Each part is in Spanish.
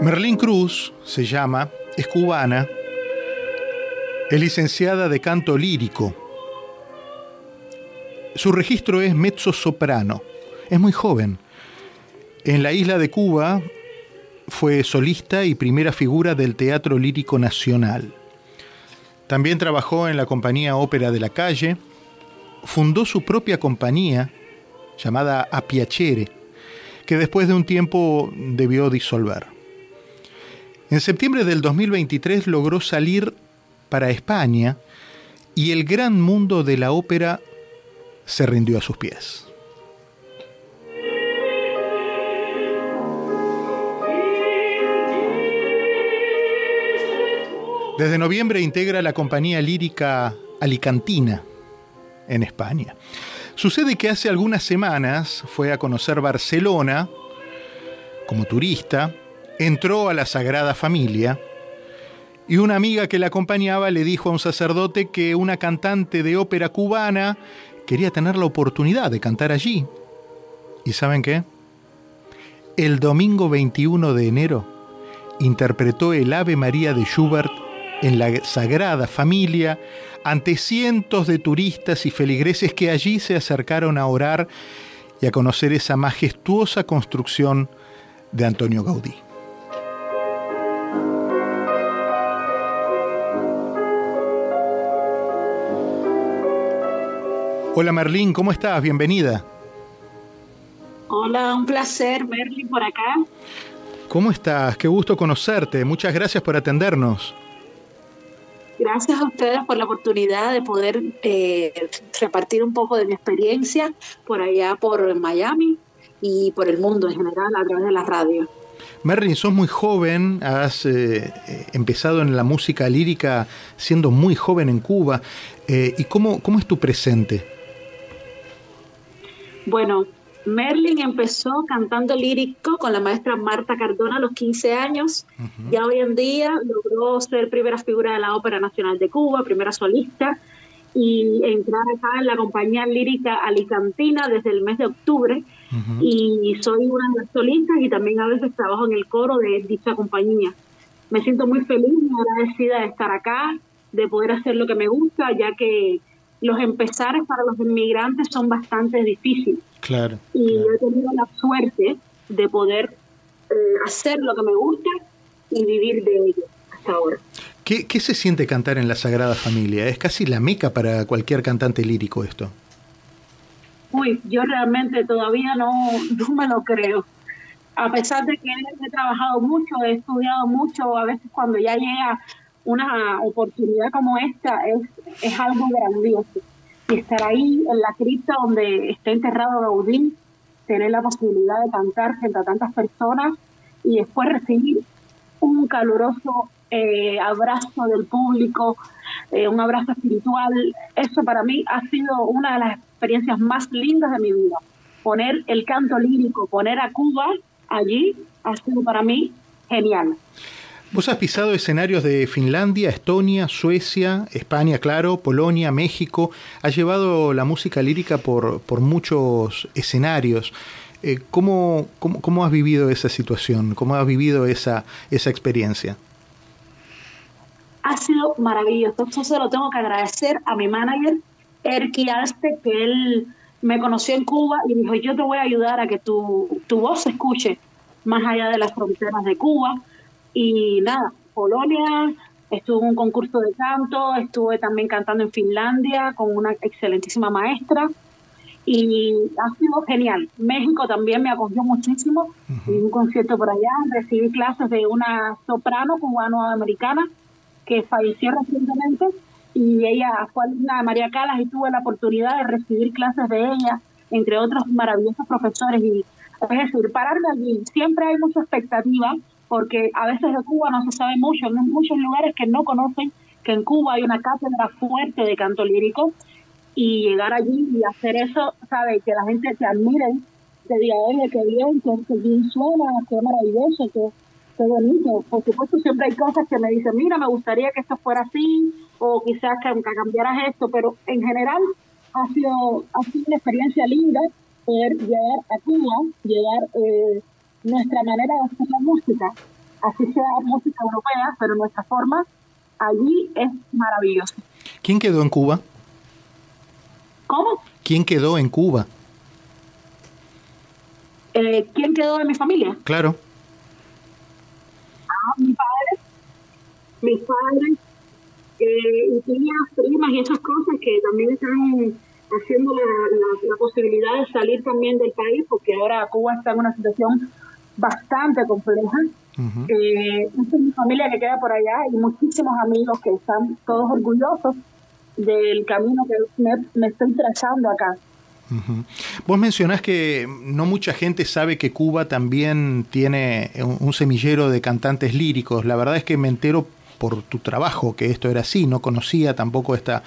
Merlín Cruz se llama, es cubana, es licenciada de canto lírico. Su registro es mezzo soprano. Es muy joven. En la isla de Cuba fue solista y primera figura del Teatro Lírico Nacional. También trabajó en la compañía Ópera de la Calle. Fundó su propia compañía llamada Apiacere, que después de un tiempo debió disolver. En septiembre del 2023 logró salir para España y el gran mundo de la ópera se rindió a sus pies. Desde noviembre integra la compañía lírica Alicantina en España. Sucede que hace algunas semanas fue a conocer Barcelona como turista entró a la Sagrada Familia y una amiga que la acompañaba le dijo a un sacerdote que una cantante de ópera cubana quería tener la oportunidad de cantar allí. ¿Y saben qué? El domingo 21 de enero interpretó el Ave María de Schubert en la Sagrada Familia ante cientos de turistas y feligreses que allí se acercaron a orar y a conocer esa majestuosa construcción de Antonio Gaudí. Hola Merlín, ¿cómo estás? Bienvenida. Hola, un placer, Merlín, por acá. ¿Cómo estás? Qué gusto conocerte. Muchas gracias por atendernos. Gracias a ustedes por la oportunidad de poder eh, repartir un poco de mi experiencia por allá, por Miami y por el mundo en general a través de la radio. Merlin, sos muy joven, has eh, eh, empezado en la música lírica siendo muy joven en Cuba. ¿Y cómo, cómo es tu presente? Bueno, Merlin empezó cantando lírico con la maestra Marta Cardona a los 15 años. Ya hoy en día logró ser primera figura de la Ópera Nacional de Cuba, primera solista, y entrar acá en la compañía lírica Alicantina desde el mes de octubre. Y soy una de las solistas y también a veces trabajo en el coro de dicha compañía. Me siento muy feliz y agradecida de estar acá, de poder hacer lo que me gusta, ya que los empezares para los inmigrantes son bastante difíciles. Claro. Y he tenido la suerte de poder eh, hacer lo que me gusta y vivir de ello hasta ahora. ¿Qué, ¿Qué, se siente cantar en la Sagrada Familia? Es casi la meca para cualquier cantante lírico esto. Uy, yo realmente todavía no, no me lo creo. A pesar de que he trabajado mucho, he estudiado mucho, a veces cuando ya llega una oportunidad como esta es, es algo grandioso. Y estar ahí en la cripta donde está enterrado Gaudí, tener la posibilidad de cantar frente a tantas personas y después recibir un caluroso eh, abrazo del público, eh, un abrazo espiritual, eso para mí ha sido una de las experiencias más lindas de mi vida. Poner el canto lírico, poner a Cuba allí, ha sido para mí genial. Vos has pisado escenarios de Finlandia, Estonia, Suecia, España, claro, Polonia, México. Has llevado la música lírica por, por muchos escenarios. Eh, ¿cómo, cómo, has vivido esa situación? ¿Cómo has vivido esa, esa experiencia? Ha sido maravilloso. Esto se lo tengo que agradecer a mi manager, Erki Alste, que él me conoció en Cuba y dijo, yo te voy a ayudar a que tu, tu voz se escuche más allá de las fronteras de Cuba y nada, Polonia, estuve en un concurso de canto, estuve también cantando en Finlandia con una excelentísima maestra. Y ha sido genial. México también me acogió muchísimo, en un concierto por allá, recibí clases de una soprano cubano-americana que falleció recientemente. Y ella fue alumna de María Calas y tuve la oportunidad de recibir clases de ella, entre otros maravillosos profesores. Y es decir, pararme allí, siempre hay mucha expectativa porque a veces de Cuba no se sabe mucho, en muchos lugares que no conocen que en Cuba hay una cátedra fuerte de canto lírico y llegar allí y hacer eso, sabe, que la gente te admire, te diga, oye, qué bien, qué, bien suena, qué maravilloso, qué, qué bonito. Por supuesto, siempre hay cosas que me dicen, mira, me gustaría que esto fuera así, o quizás que, que cambiaras esto, pero en general ha sido, ha sido una experiencia linda poder llegar a Cuba, llegar... Eh, nuestra manera de hacer la música así sea música europea, pero nuestra forma allí es maravillosa. ¿Quién quedó en Cuba? ¿Cómo? ¿Quién quedó en Cuba? Eh, ¿Quién quedó en mi familia? Claro. Ah, mi padre, mis padres, eh, y tías, primas y esas cosas que también están haciendo la, posibilidad de salir también del país, porque ahora Cuba está en una situación bastante compleja. Eh, esta es mi familia que queda por allá y muchísimos amigos que están todos orgullosos del camino que me, estoy trazando acá. Vos mencionás que no mucha gente sabe que Cuba también tiene un, semillero de cantantes líricos. La verdad es que me entero por tu trabajo que esto era así, no conocía tampoco esta,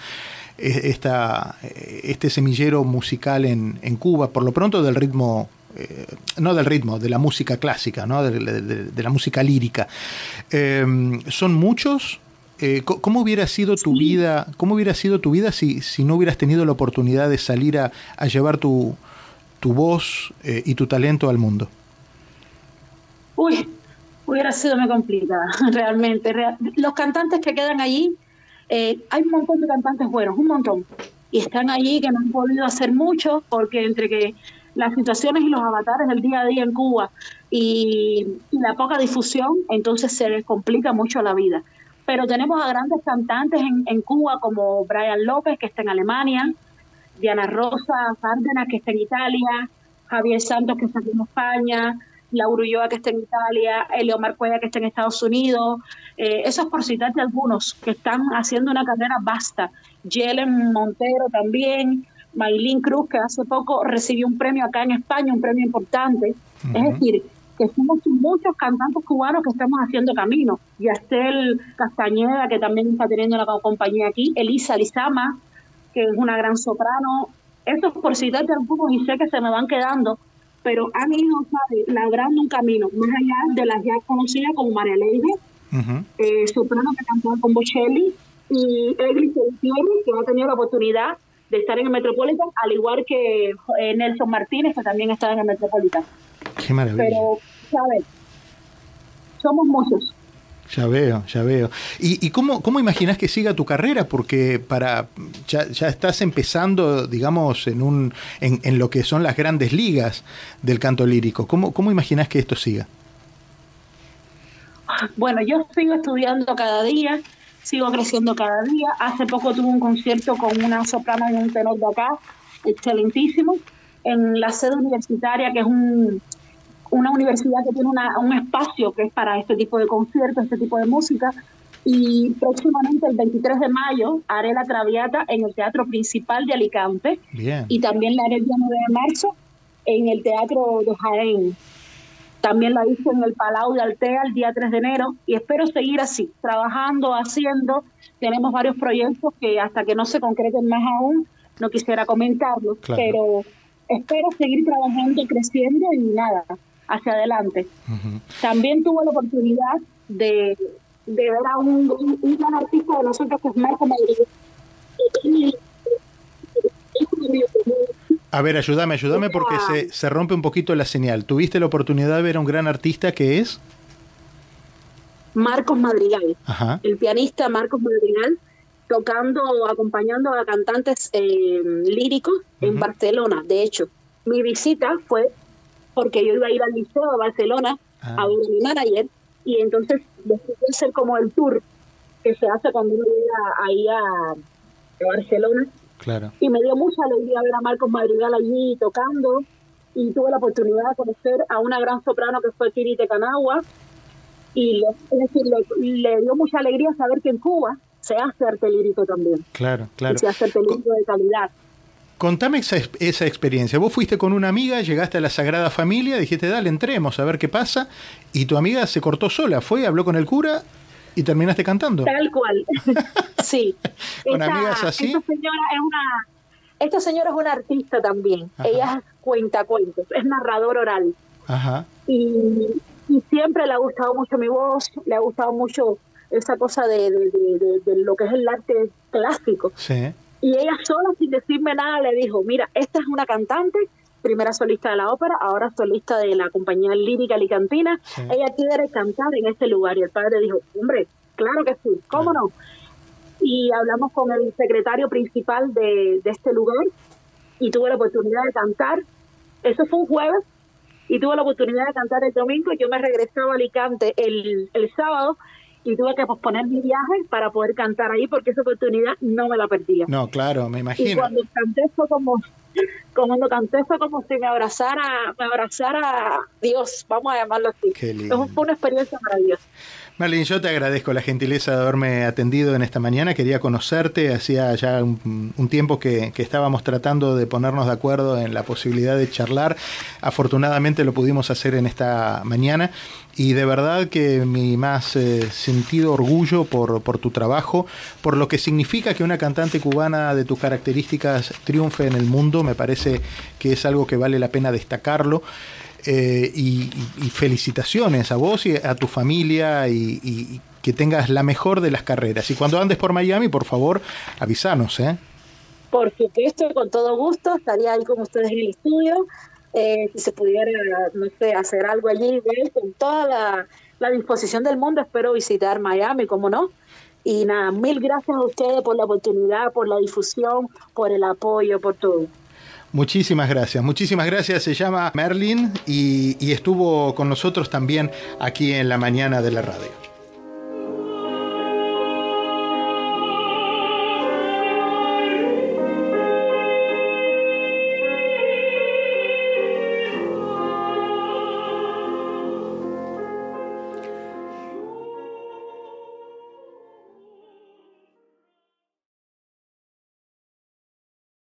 e, esta, este semillero musical en, en Cuba, por lo pronto del ritmo eh, no del ritmo, de la música clásica, ¿no? de, la música lírica. Eh, ¿Son muchos? Eh, ¿Cómo hubiera sido tu vida? ¿Cómo hubiera sido tu vida si, si no hubieras tenido la oportunidad de salir a, llevar tu, tu voz y tu talento al mundo? Uy, hubiera sido muy complicada, realmente. Los cantantes que quedan allí, hay un montón de cantantes buenos, un montón. Y están allí que no han podido hacer mucho porque entre que las situaciones y los avatares del día a día en Cuba y, la poca difusión, entonces se les complica mucho la vida. Pero tenemos a grandes cantantes en, Cuba como Brian López, que está en Alemania, Diana Rosa Cárdenas, que está en Italia, Javier Santos, que está en España, Laura Ulloa, que está en Italia, Elio Marcuella, que está en Estados Unidos. Eh, esos por citarte algunos que están haciendo una carrera vasta. Yelen Montero también, Maylin Cruz, que hace poco recibió un premio acá en España, un premio importante. Es decir, que somos muchos cantantes cubanos que estamos haciendo camino. Yastel Castañeda, que también está teniendo la compañía aquí. Elisa Lizama, que es una gran soprano. Estos por citarte algunos y sé que se me van quedando, pero han ido ¿sabes? labrando un camino, más allá de las ya conocidas como María Leide, eh, soprano que cantó con Bocelli, y Eglis que ha tenido la oportunidad de estar en el Metropolitan, al igual que eh, Nelson Martínez, que también está en el Metropolitan. Qué maravilla. Pero, ¿sabes? Somos muchos. Ya veo, ya veo. ¿Y, y cómo, cómo imaginas que siga tu carrera? Porque para ya, ya estás empezando, digamos, en, un, en, en, lo que son las grandes ligas del canto lírico. ¿Cómo, cómo imaginas que esto siga? Bueno, yo sigo estudiando cada día sigo creciendo cada día. Hace poco tuve un concierto con una soprano y un tenor de acá, excelentísimo, en la sede universitaria, que es un, una universidad que tiene un espacio que es para este tipo de conciertos, este tipo de música. Y próximamente, el 23 de mayo, haré la Traviata en el Teatro Principal de Alicante. Y también la haré el día 9 de marzo en el Teatro de Jaén. También la hice en el Palau de Altea el día 3 de enero y espero seguir así, trabajando, haciendo. Tenemos varios proyectos que hasta que no se concreten más aún, no quisiera comentarlos, pero espero seguir trabajando, creciendo y nada, hacia adelante. También tuve la oportunidad de, ver a un, un, gran artista de nosotros que es Marco Madrid. A ver, ayúdame, ayúdame porque se, se, rompe un poquito la señal. ¿Tuviste la oportunidad de ver a un gran artista que es? Marcos Madrigal, el pianista Marcos Madrigal, tocando, acompañando a cantantes eh, líricos en Barcelona. De hecho, mi visita fue porque yo iba a ir al liceo de Barcelona ah. a ver a mi manager y entonces decidí hacer como el tour que se hace cuando uno llega ahí a Barcelona y me dio mucha alegría ver a Marcos Madrigal allí tocando y tuve la oportunidad de conocer a una gran soprano que fue Kirite Canagua y le, es decir, le, dio mucha alegría saber que en Cuba se hace arte lírico también. Claro, claro. se hace arte lírico de calidad. Contame esa, esa, experiencia. Vos fuiste con una amiga, llegaste a la Sagrada Familia, dijiste, dale, entremos a ver qué pasa, y tu amiga se cortó sola, fue, habló con el cura y terminaste cantando. Tal cual. sí. ¿Con amigas así? Esta señora es una, esta señora es una artista también. Ella cuenta cuentos, es narrador oral. Ajá. Y, siempre le ha gustado mucho mi voz, le ha gustado mucho esa cosa de, de, lo que es el arte clásico. Sí. Y ella sola, sin decirme nada, le dijo, mira, esta es una cantante primera solista de la ópera, ahora solista de la compañía lírica alicantina. Ella quiere cantar en este lugar y el padre dijo, hombre, claro que sí, ¿cómo no? Y hablamos con el secretario principal de, de este lugar y tuve la oportunidad de cantar. Eso fue un jueves y tuve la oportunidad de cantar el domingo. Yo me regresaba a Alicante el, el sábado y tuve que posponer mi viaje para poder cantar ahí porque esa oportunidad no me la perdía. No, claro, me imagino. Y cuando canté fue como, cuando canté fue como si me abrazara, me abrazara Dios, vamos a llamarlo así. Lindo. Fue una experiencia maravillosa. Marlene, yo te agradezco la gentileza de haberme atendido en esta mañana. Quería conocerte. Hacía ya un, tiempo que, estábamos tratando de ponernos de acuerdo en la posibilidad de charlar. Afortunadamente lo pudimos hacer en esta mañana. Y de verdad que mi más eh, sentido orgullo por, por tu trabajo, por lo que significa que una cantante cubana de tus características triunfe en el mundo, me parece que es algo que vale la pena destacarlo. Eh, y, felicitaciones a vos y a tu familia y, que tengas la mejor de las carreras. Y cuando andes por Miami, por favor, avísanos. ¿eh? Por supuesto, con todo gusto, estaría ahí con ustedes en el estudio. Eh, si se pudiera, no sé, hacer algo allí, con toda la, la disposición del mundo, espero visitar Miami, como no. Y nada, mil gracias a ustedes por la oportunidad, por la difusión, por el apoyo, por todo. Muchísimas gracias, muchísimas gracias. Se llama Merlin y, estuvo con nosotros también aquí en la mañana de la radio.